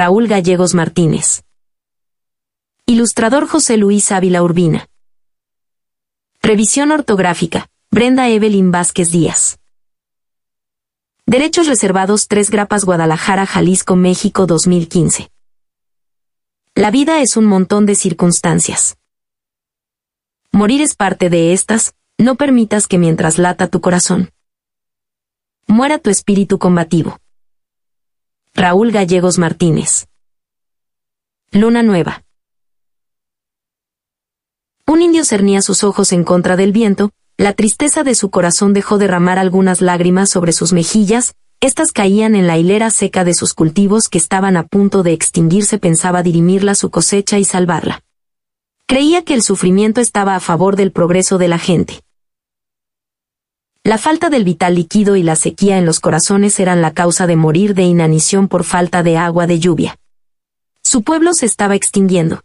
Raúl Gallegos Martínez. Ilustrador José Luis Ávila Urbina. Revisión ortográfica, Brenda Evelyn Vázquez Díaz. Derechos reservados 3 Grapas Guadalajara, Jalisco, México 2015. La vida es un montón de circunstancias. Morir es parte de estas, no permitas que mientras lata tu corazón, muera tu espíritu combativo. Raúl Gallegos Martínez. Luna Nueva. Un indio cernía sus ojos en contra del viento, la tristeza de su corazón dejó derramar algunas lágrimas sobre sus mejillas, estas caían en la hilera seca de sus cultivos que estaban a punto de extinguirse pensaba dirimirla su cosecha y salvarla. Creía que el sufrimiento estaba a favor del progreso de la gente. La falta del vital líquido y la sequía en los corazones eran la causa de morir de inanición por falta de agua de lluvia. Su pueblo se estaba extinguiendo.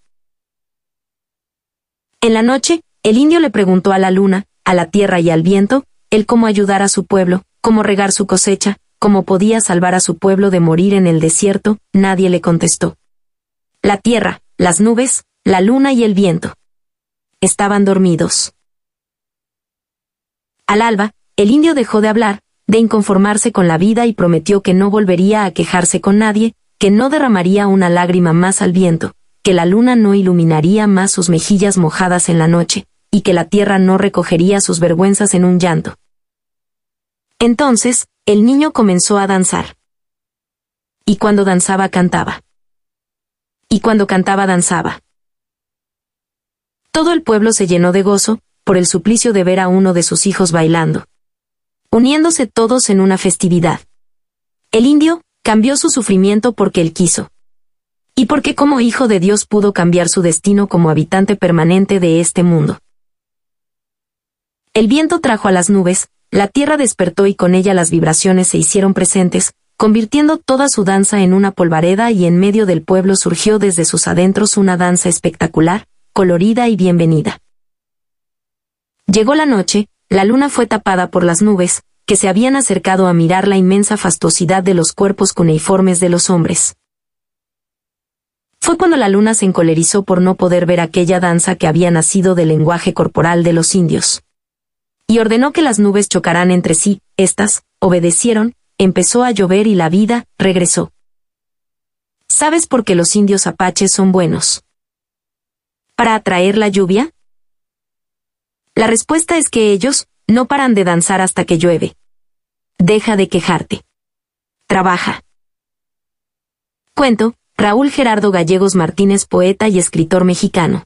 En la noche, el indio le preguntó a la luna, a la tierra y al viento, el cómo ayudar a su pueblo, cómo regar su cosecha, cómo podía salvar a su pueblo de morir en el desierto, nadie le contestó. La tierra, las nubes, la luna y el viento. Estaban dormidos. Al alba, el indio dejó de hablar, de inconformarse con la vida y prometió que no volvería a quejarse con nadie, que no derramaría una lágrima más al viento, que la luna no iluminaría más sus mejillas mojadas en la noche, y que la tierra no recogería sus vergüenzas en un llanto. Entonces, el niño comenzó a danzar. Y cuando danzaba cantaba. Y cuando cantaba danzaba. Todo el pueblo se llenó de gozo, por el suplicio de ver a uno de sus hijos bailando uniéndose todos en una festividad. El indio cambió su sufrimiento porque él quiso. Y porque como hijo de Dios pudo cambiar su destino como habitante permanente de este mundo. El viento trajo a las nubes, la tierra despertó y con ella las vibraciones se hicieron presentes, convirtiendo toda su danza en una polvareda y en medio del pueblo surgió desde sus adentros una danza espectacular, colorida y bienvenida. Llegó la noche, la luna fue tapada por las nubes, que se habían acercado a mirar la inmensa fastuosidad de los cuerpos cuneiformes de los hombres. Fue cuando la luna se encolerizó por no poder ver aquella danza que había nacido del lenguaje corporal de los indios. Y ordenó que las nubes chocaran entre sí, estas, obedecieron, empezó a llover y la vida, regresó. ¿Sabes por qué los indios apaches son buenos? ¿Para atraer la lluvia? La respuesta es que ellos, no paran de danzar hasta que llueve. Deja de quejarte. Trabaja. Cuento, Raúl Gerardo Gallegos Martínez, poeta y escritor mexicano.